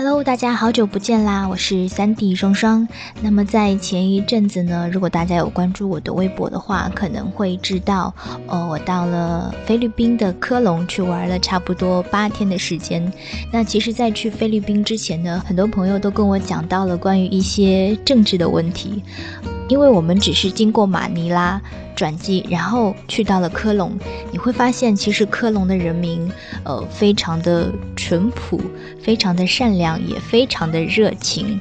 Hello，大家好久不见啦！我是三 D 双双。那么在前一阵子呢，如果大家有关注我的微博的话，可能会知道，哦，我到了菲律宾的科隆去玩了差不多八天的时间。那其实，在去菲律宾之前呢，很多朋友都跟我讲到了关于一些政治的问题，因为我们只是经过马尼拉。转机，然后去到了科隆，你会发现，其实科隆的人民，呃，非常的淳朴，非常的善良，也非常的热情。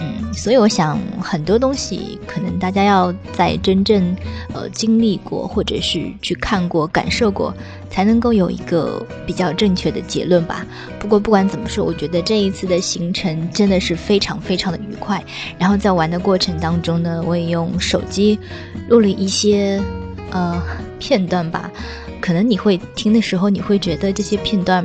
嗯，所以我想很多东西可能大家要在真正呃经历过，或者是去看过、感受过，才能够有一个比较正确的结论吧。不过不管怎么说，我觉得这一次的行程真的是非常非常的愉快。然后在玩的过程当中呢，我也用手机录了一些呃片段吧。可能你会听的时候，你会觉得这些片段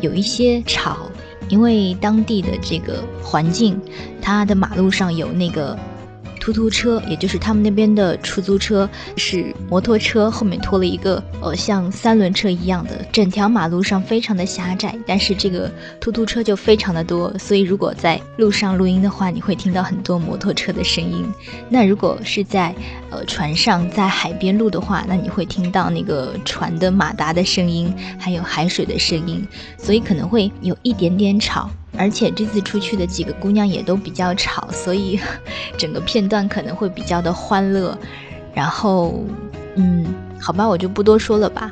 有一些吵。因为当地的这个环境，它的马路上有那个。突突车，也就是他们那边的出租车，是摩托车后面拖了一个呃像三轮车一样的，整条马路上非常的狭窄，但是这个突突车就非常的多，所以如果在路上录音的话，你会听到很多摩托车的声音。那如果是在呃船上在海边录的话，那你会听到那个船的马达的声音，还有海水的声音，所以可能会有一点点吵。而且这次出去的几个姑娘也都比较吵，所以 整个片段可能会比较的欢乐。然后，嗯，好吧，我就不多说了吧。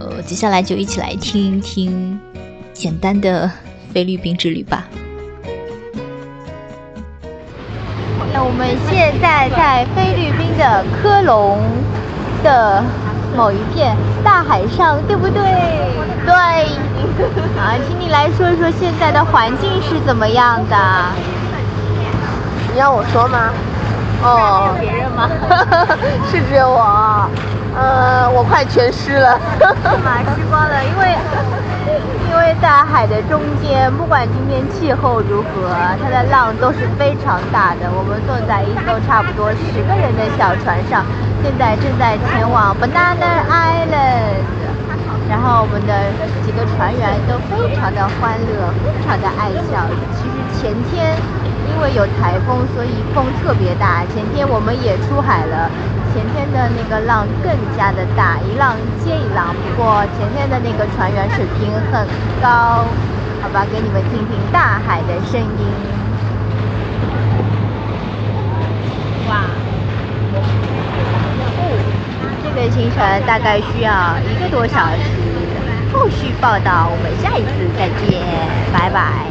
呃，接下来就一起来听一听简单的菲律宾之旅吧。那我们现在在菲律宾的科隆的。某一片大海上，对不对？对。啊，请你来说一说现在的环境是怎么样的？你要我说吗？哦，别人吗？是只有我。呃，我快全湿了。马湿光了，因为因为在海的中间，不管今天气候如何，它的浪都是非常大的。我们坐在一艘差不多十个人的小船上。现在正在前往 Banana Island，然后我们的几个船员都非常的欢乐，非常的爱笑。其实前天因为有台风，所以风特别大。前天我们也出海了，前天的那个浪更加的大，一浪接一浪。不过前天的那个船员水平很高，好吧，给你们听听大海的声音。哇！这个行程大概需要一个多小时，后续报道我们下一次再见，拜拜。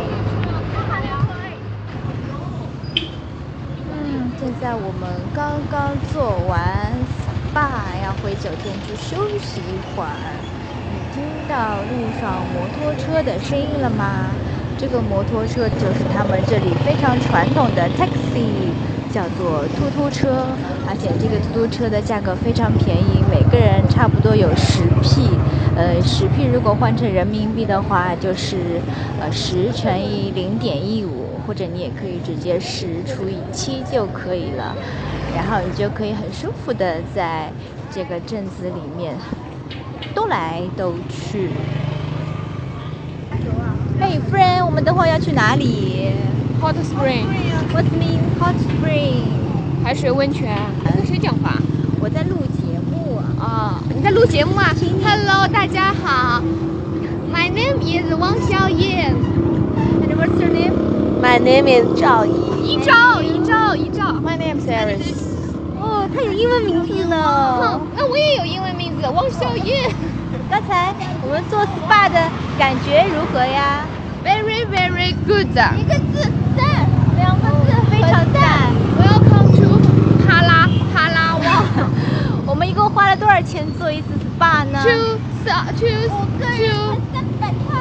嗯，现在我们刚刚做完 SPA，要回酒店去休息一会儿。你听到路上摩托车的声音了吗？这个摩托车就是他们这里非常传统的 taxi。叫做突突车，而且这个突突车的价格非常便宜，每个人差不多有十 P，呃，十 P 如果换成人民币的话，就是呃十乘以零点一五，或者你也可以直接十除以七就可以了，然后你就可以很舒服的在这个镇子里面兜来兜去。Hey friend，我们等会要去哪里？Hot spring. What mean hot spring? 海水温泉。跟谁讲话？我在录节目。啊，你在录节目啊？Hello，大家好。My name is 王小燕。And what's your name? My name is 赵怡。一赵，一赵，一赵。My name is Iris。哦，他有英文名字呢。那我也有英文名字，王小燕。刚才我们做 SPA 的感觉如何呀？Very, very good。一个字赞。两个字非常赞。Welcome to 帕拉帕拉瓦。我们一共花了多少钱做一次 SPA 呢？Two two two。三百块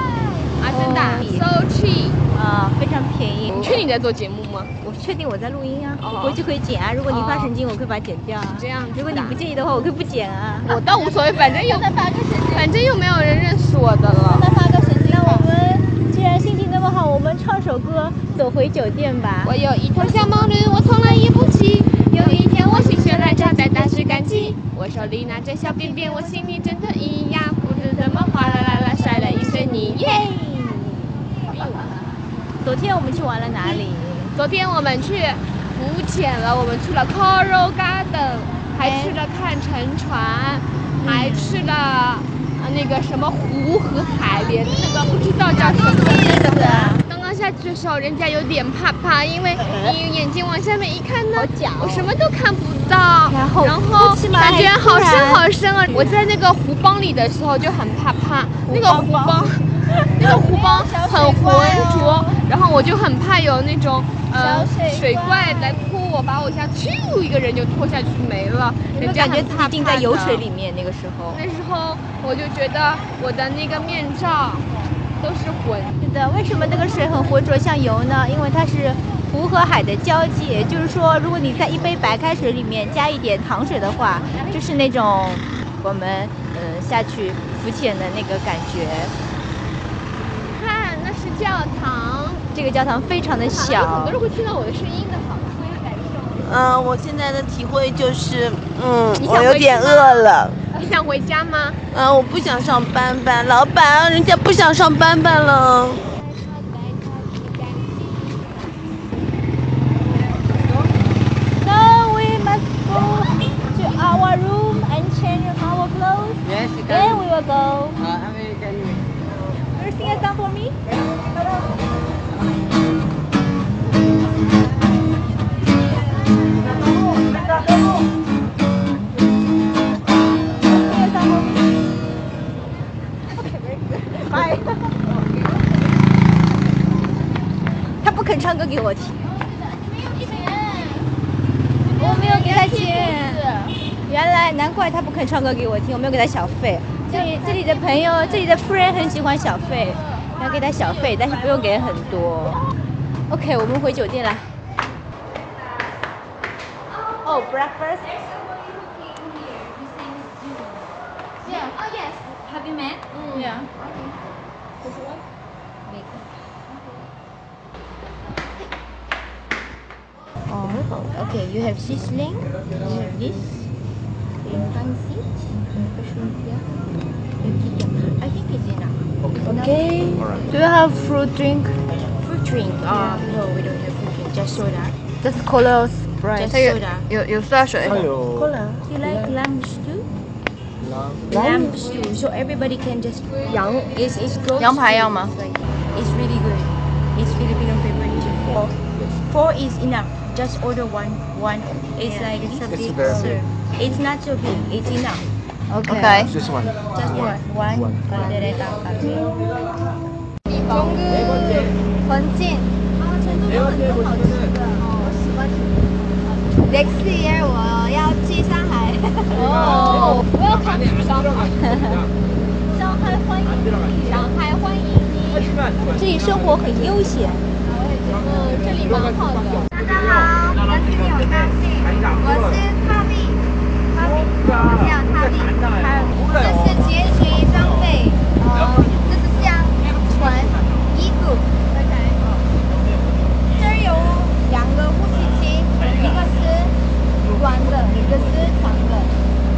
啊，真的？So cheap. 啊，非常便宜。你确定你在做节目吗？我确定我在录音啊。回去可以剪啊。如果你发神经，我可以把它剪掉啊。这样。如果你不介意的话，我可以不剪啊。我倒无所谓，反正又 反正又没有人认识我的了。再发个神经。那我们既然心情那么好，我们唱首歌。走回酒店吧。我有一头小毛驴，我从来也不骑。有一天我心血来潮，在大石赶集。我手里拿着小便便，我心里真的咿呀，不知怎么哗啦啦啦摔了一身泥。耶！昨天我们去玩了哪里？昨天我们去浮潜了，我们去了 Coral Garden，还去了看沉船，还去了呃那个什么湖和海连，那个不知道叫什么名字。刚刚下去的时候，人家有点怕怕，因为你眼睛往下面一看呢，我什么都看不到，然后然后感觉好深好深啊！我在那个湖帮里的时候就很怕怕，那个湖帮。那个湖帮很浑浊，然后我就很怕有那种呃水水怪怪来拖我，把我一下咻一个人就拖下去没了，感觉自己浸在油水里。面那个时候。那时候我就觉得我的那个面罩都是浑是的，为什么那个水很浑浊像油呢？因为它是湖和海的交界，就是说，如果你在一杯白开水里面加一点糖水的话，就是那种我们嗯、呃下去浮潜的那个感觉。看，那是教堂。这个教堂非常的小很多，人会听到我的声音的，受。嗯，我现在的体会就是，嗯我有点饿了。你想回家吗？嗯，我不想上班班，老板，人家不想上班班了。so we must go to our room and change our clothes then we will go. Uh, American. You sing a song for me? 我听。我没有给他钱。原来难怪他不肯唱歌给我听，我没有给他小费。这里这里的朋友，这里的夫人很喜欢小费，要给他小费，但是不用给很多。OK，我们回酒店了。Oh, breakfast. Yeah. Oh yes. Have you met? Yeah. Oh, okay. You have sizzling. You have this. I think it's enough. Okay. Do you have fruit drink? Fruit drink? Uh, no, we don't have fruit drink. Just soda. Just cola Right. Just soda. You, you, you flash it. Cola. You like lamb stew? Lamb. Lamb stew. So everybody can just... Yang. It's, it's close. Yang paella ma. It's really good. It's Filipino favorite. Four. Four is enough just order one one. It's yeah, like it's a big very big. It's not so big. It's enough. Okay. okay. Just one. Just one. One. one. 건드레 닭갈비. 정근. 건진. 아, 제주도 맛있어. Next year 我要去上海. 오. Welcome. 上海欢迎你。上海欢迎你。这里生活很悠闲。嗯，这里蛮好的。大家好，跟今天有高兴，我是帕比，帕比，我叫帕比，这是潜水装备，呃，这是像船、衣服，这儿有两个呼吸器，一个是短的，一个是长的，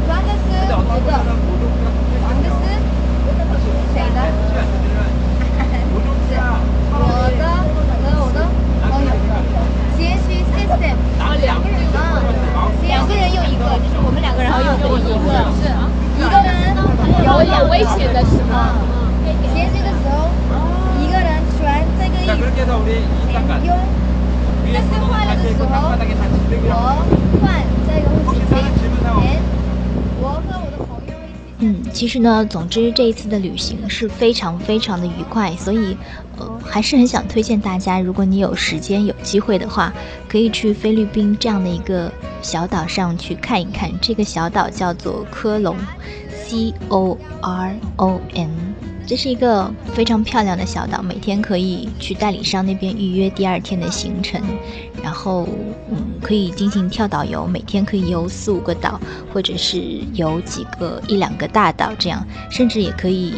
短的是我的，长的是谁的？是我的和我的朋友。潜水 system，啊，两个人用嗯，两个人用一个，就是我们两个人还要用一个。是一个人嗯，其实呢，总之这一次的旅行是非常非常的愉快，所以呃还是很想推荐大家，如果你有时间有机会的话，可以去菲律宾这样的一个小岛上去看一看。这个小岛叫做科隆。，C O R O N。这是一个非常漂亮的小岛，每天可以去代理商那边预约第二天的行程，然后嗯可以进行跳岛游，每天可以游四五个岛，或者是游几个一两个大岛这样，甚至也可以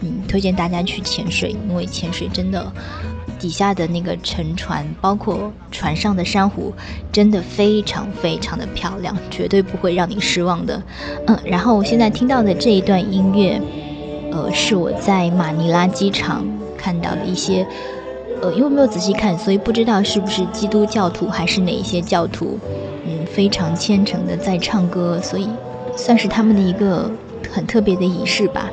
嗯推荐大家去潜水，因为潜水真的底下的那个沉船，包括船上的珊瑚，真的非常非常的漂亮，绝对不会让你失望的。嗯，然后我现在听到的这一段音乐。呃，是我在马尼拉机场看到的一些呃，因为没有仔细看，所以不知道是不是基督教徒还是哪一些教徒，嗯，非常虔诚的在唱歌，所以算是他们的一个很特别的仪式吧。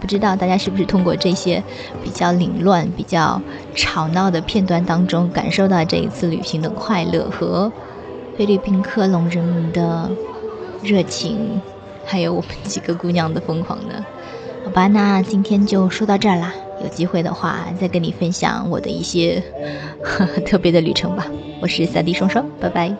不知道大家是不是通过这些比较凌乱、比较吵闹的片段当中，感受到这一次旅行的快乐和菲律宾科隆人民的热情，还有我们几个姑娘的疯狂呢？好吧，那今天就说到这儿啦。有机会的话，再跟你分享我的一些 特别的旅程吧。我是三 D 双双，拜拜。